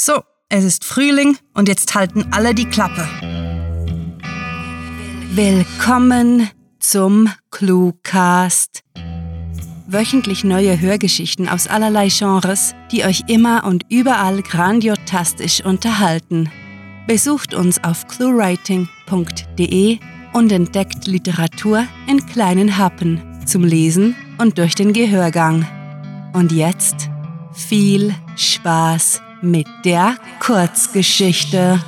So, es ist Frühling und jetzt halten alle die Klappe. Willkommen zum Cluecast. Wöchentlich neue Hörgeschichten aus allerlei Genres, die euch immer und überall grandiotastisch unterhalten. Besucht uns auf cluewriting.de und entdeckt Literatur in kleinen Happen zum Lesen und durch den Gehörgang. Und jetzt viel Spaß mit der Kurzgeschichte.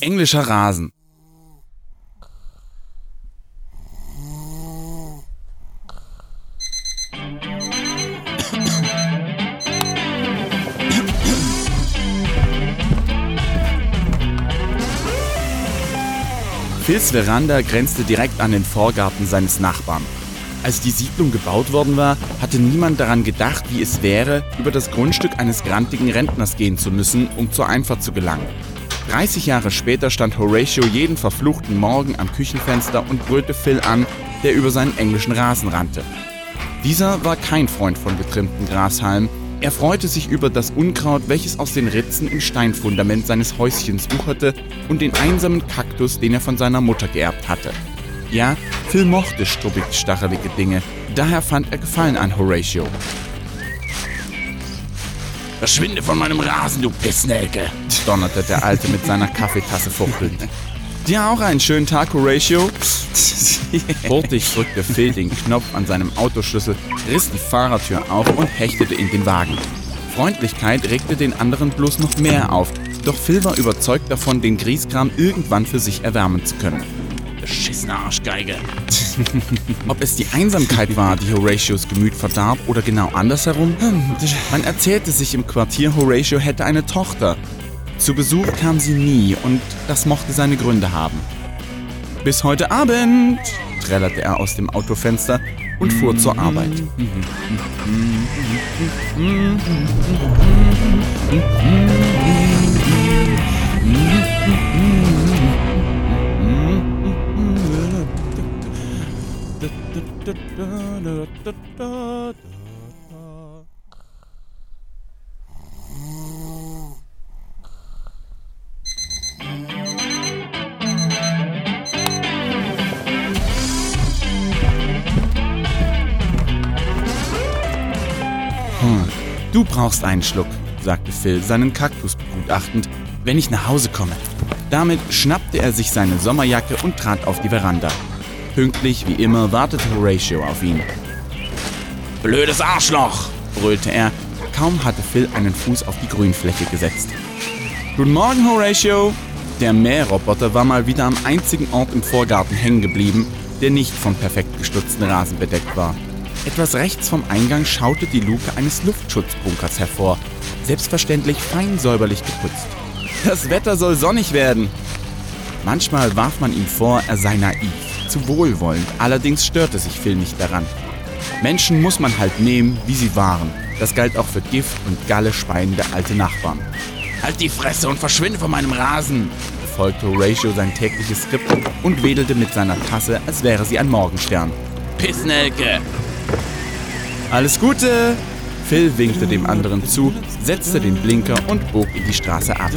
Englischer Rasen. Phils Veranda grenzte direkt an den Vorgarten seines Nachbarn. Als die Siedlung gebaut worden war, hatte niemand daran gedacht, wie es wäre, über das Grundstück eines grantigen Rentners gehen zu müssen, um zur Einfahrt zu gelangen. 30 Jahre später stand Horatio jeden verfluchten Morgen am Küchenfenster und brüllte Phil an, der über seinen englischen Rasen rannte. Dieser war kein Freund von getrimmten Grashalmen, er freute sich über das Unkraut, welches aus den Ritzen im Steinfundament seines Häuschens wucherte und den einsamen Kaktus, den er von seiner Mutter geerbt hatte. Ja, Phil mochte struppig stachelige Dinge, daher fand er Gefallen an Horatio. Verschwinde von meinem Rasen, du Pissnelke, donnerte der Alte mit seiner Kaffeetasse fuchtelnd. Dir auch einen schönen Tag, Horatio. Hurtig drückte Phil den Knopf an seinem Autoschlüssel, riss die Fahrertür auf und hechtete in den Wagen. Freundlichkeit regte den anderen bloß noch mehr auf, doch Phil war überzeugt davon, den Grieskram irgendwann für sich erwärmen zu können. Beschissene Arschgeige. Ob es die Einsamkeit war, die Horatios Gemüt verdarb, oder genau andersherum? Man erzählte sich im Quartier, Horatio hätte eine Tochter, zu Besuch kam sie nie und das mochte seine Gründe haben. Bis heute Abend, trällerte er aus dem Autofenster und fuhr zur Arbeit. du brauchst einen Schluck, sagte Phil, seinen Kaktus begutachtend, wenn ich nach Hause komme. Damit schnappte er sich seine Sommerjacke und trat auf die Veranda. Pünktlich wie immer wartete Horatio auf ihn. Blödes Arschloch, brüllte er. Kaum hatte Phil einen Fuß auf die Grünfläche gesetzt. Guten Morgen, Horatio. Der Mähroboter war mal wieder am einzigen Ort im Vorgarten hängen geblieben, der nicht vom perfekt gestutzten Rasen bedeckt war. Etwas rechts vom Eingang schaute die Luke eines Luftschutzbunkers hervor, selbstverständlich fein säuberlich geputzt. Das Wetter soll sonnig werden. Manchmal warf man ihm vor, er sei naiv, zu wohlwollend, allerdings störte sich Phil nicht daran. Menschen muss man halt nehmen, wie sie waren. Das galt auch für Gift und Galle speiende alte Nachbarn. Halt die Fresse und verschwinde von meinem Rasen, folgte Horatio sein tägliches Skript und wedelte mit seiner Tasse, als wäre sie ein Morgenstern. Pissnelke! Alles Gute! Phil winkte dem anderen zu, setzte den Blinker und bog in die Straße ab.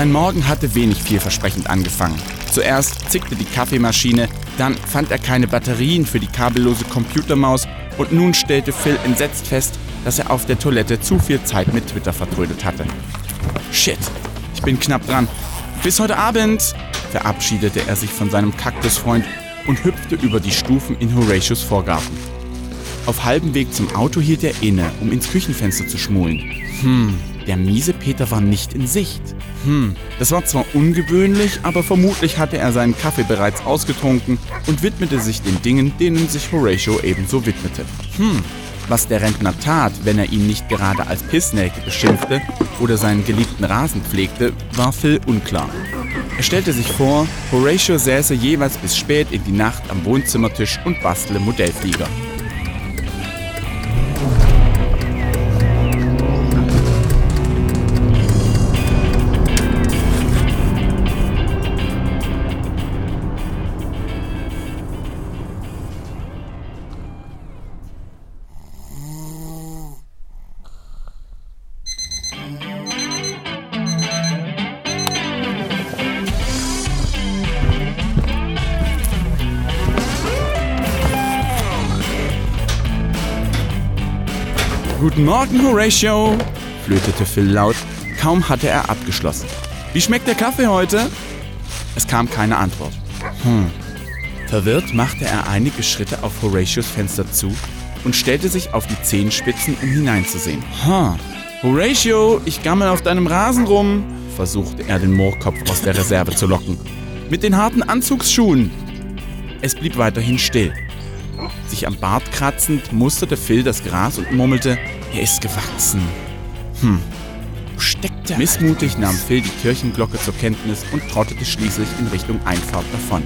Sein Morgen hatte wenig vielversprechend angefangen. Zuerst zickte die Kaffeemaschine, dann fand er keine Batterien für die kabellose Computermaus und nun stellte Phil entsetzt fest, dass er auf der Toilette zu viel Zeit mit Twitter vertrödet hatte. Shit, ich bin knapp dran. Bis heute Abend, verabschiedete er sich von seinem Kaktusfreund und hüpfte über die Stufen in Horatius Vorgarten. Auf halbem Weg zum Auto hielt er inne, um ins Küchenfenster zu schmulen. Hm, der miese Peter war nicht in Sicht. Hm, das war zwar ungewöhnlich, aber vermutlich hatte er seinen Kaffee bereits ausgetrunken und widmete sich den Dingen, denen sich Horatio ebenso widmete. Hm, Was der Rentner tat, wenn er ihn nicht gerade als Pissnelke beschimpfte oder seinen geliebten Rasen pflegte, war Phil unklar. Er stellte sich vor, Horatio säße jeweils bis spät in die Nacht am Wohnzimmertisch und bastele Modellflieger. Guten Morgen, Horatio, flötete Phil laut. Kaum hatte er abgeschlossen. Wie schmeckt der Kaffee heute? Es kam keine Antwort. Hm. Verwirrt machte er einige Schritte auf Horatios Fenster zu und stellte sich auf die Zehenspitzen, um hineinzusehen. Hm. Horatio, ich gammel auf deinem Rasen rum, versuchte er den Moorkopf aus der Reserve zu locken. Mit den harten Anzugsschuhen. Es blieb weiterhin still. Sich am Bart kratzend musterte Phil das Gras und murmelte, er ist gewachsen. Hm, wo steckt er? Missmutig nahm Phil die Kirchenglocke zur Kenntnis und trottete schließlich in Richtung Einfahrt davon.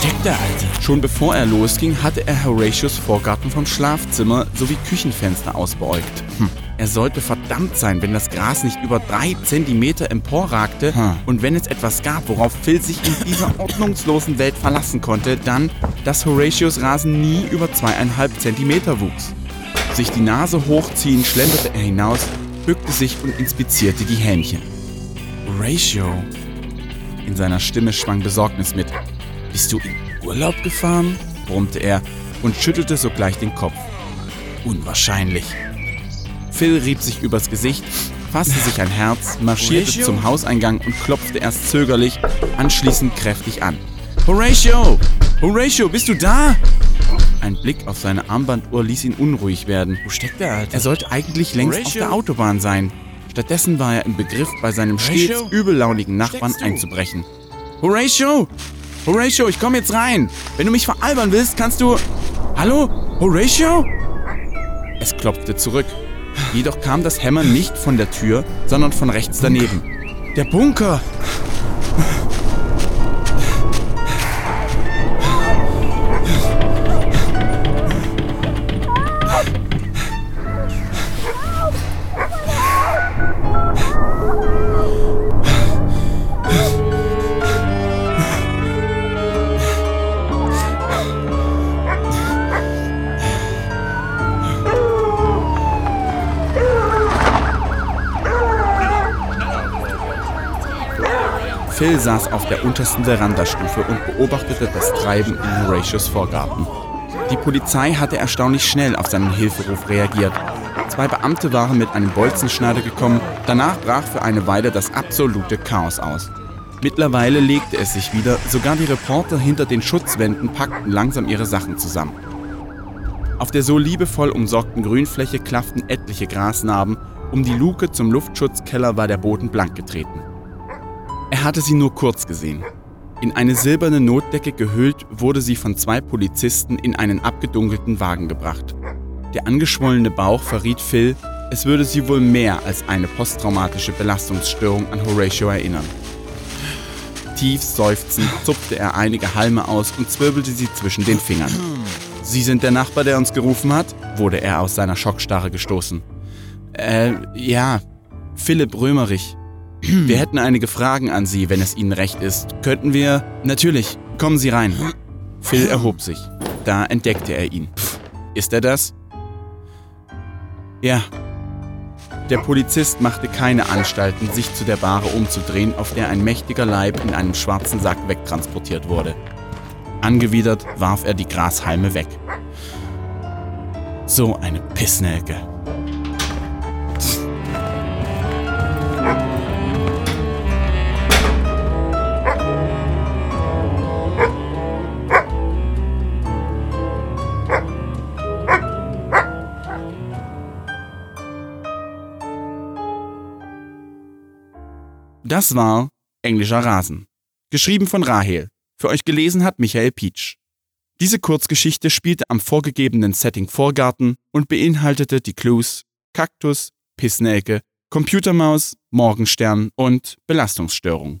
Steckt der Alte? Schon bevor er losging, hatte er Horatius Vorgarten vom Schlafzimmer sowie Küchenfenster ausbeäugt. Hm. Er sollte verdammt sein, wenn das Gras nicht über drei Zentimeter emporragte hm. und wenn es etwas gab, worauf Phil sich in dieser ordnungslosen Welt verlassen konnte, dann, dass Horatius Rasen nie über zweieinhalb Zentimeter wuchs. Sich die Nase hochziehend schlenderte er hinaus, bückte sich und inspizierte die Hähnchen. Horatio. In seiner Stimme schwang Besorgnis mit. Bist du in Urlaub gefahren? brummte er und schüttelte sogleich den Kopf. Unwahrscheinlich. Phil rieb sich übers Gesicht, fasste sich ein Herz, marschierte zum Hauseingang und klopfte erst zögerlich, anschließend kräftig an. Horatio! Horatio, bist du da? Ein Blick auf seine Armbanduhr ließ ihn unruhig werden. Wo steckt Alte? Er sollte eigentlich längst auf Horatio? der Autobahn sein. Stattdessen war er im Begriff, bei seinem stets Horatio? übellaunigen Nachbarn einzubrechen. Horatio! Horatio, ich komme jetzt rein. Wenn du mich veralbern willst, kannst du... Hallo? Horatio? Es klopfte zurück. Jedoch kam das Hämmern nicht von der Tür, sondern von rechts daneben. Der Bunker! Phil saß auf der untersten Verandastufe und beobachtete das Treiben in Horatius Vorgarten. Die Polizei hatte erstaunlich schnell auf seinen Hilferuf reagiert. Zwei Beamte waren mit einem Bolzenschneider gekommen, danach brach für eine Weile das absolute Chaos aus. Mittlerweile legte es sich wieder, sogar die Reporter hinter den Schutzwänden packten langsam ihre Sachen zusammen. Auf der so liebevoll umsorgten Grünfläche klafften etliche Grasnarben, um die Luke zum Luftschutzkeller war der Boden blank getreten. Er hatte sie nur kurz gesehen. In eine silberne Notdecke gehüllt wurde sie von zwei Polizisten in einen abgedunkelten Wagen gebracht. Der angeschwollene Bauch verriet Phil, es würde sie wohl mehr als eine posttraumatische Belastungsstörung an Horatio erinnern. Tief seufzend zupfte er einige Halme aus und zwirbelte sie zwischen den Fingern. Sie sind der Nachbar, der uns gerufen hat? wurde er aus seiner Schockstarre gestoßen. Äh, ja, Philipp Römerich. Wir hätten einige Fragen an Sie, wenn es Ihnen recht ist. Könnten wir... Natürlich, kommen Sie rein. Phil erhob sich. Da entdeckte er ihn. Ist er das? Ja. Der Polizist machte keine Anstalten, sich zu der Bahre umzudrehen, auf der ein mächtiger Leib in einem schwarzen Sack wegtransportiert wurde. Angewidert warf er die Grashalme weg. So eine Pissnelke. Das war Englischer Rasen. Geschrieben von Rahel. Für euch gelesen hat Michael Pietsch. Diese Kurzgeschichte spielte am vorgegebenen Setting Vorgarten und beinhaltete die Clues Kaktus, Pissnelke, Computermaus, Morgenstern und Belastungsstörung.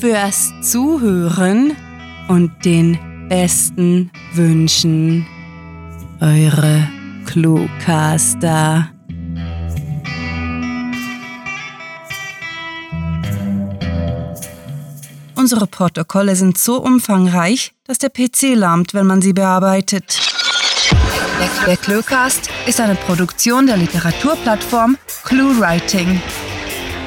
fürs Zuhören und den besten Wünschen. Eure Cluecaster. Unsere Protokolle sind so umfangreich, dass der PC lahmt, wenn man sie bearbeitet. Der Cluecast ist eine Produktion der Literaturplattform ClueWriting.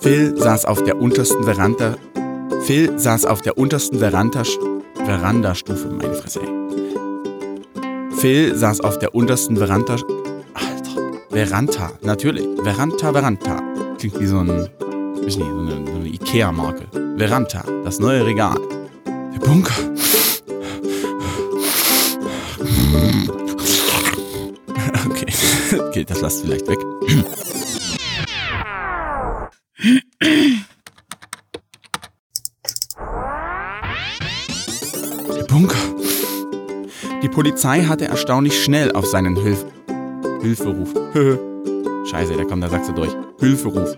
Phil saß auf der untersten Veranda. Phil saß auf der untersten Veranda, Verandastufe, meine Fresse. Ey. Phil saß auf der untersten Veranda. Alter, Veranda, natürlich. Veranda, Veranda. Klingt wie so ein, weiß nicht, so eine, so eine Ikea-Marke. Veranda, das neue Regal. Der Bunker. Okay, okay, das lasst vielleicht weg. Polizei hatte erstaunlich schnell auf seinen Hilf Hilferuf. Scheiße, da kommt der Sachse durch. Hilferuf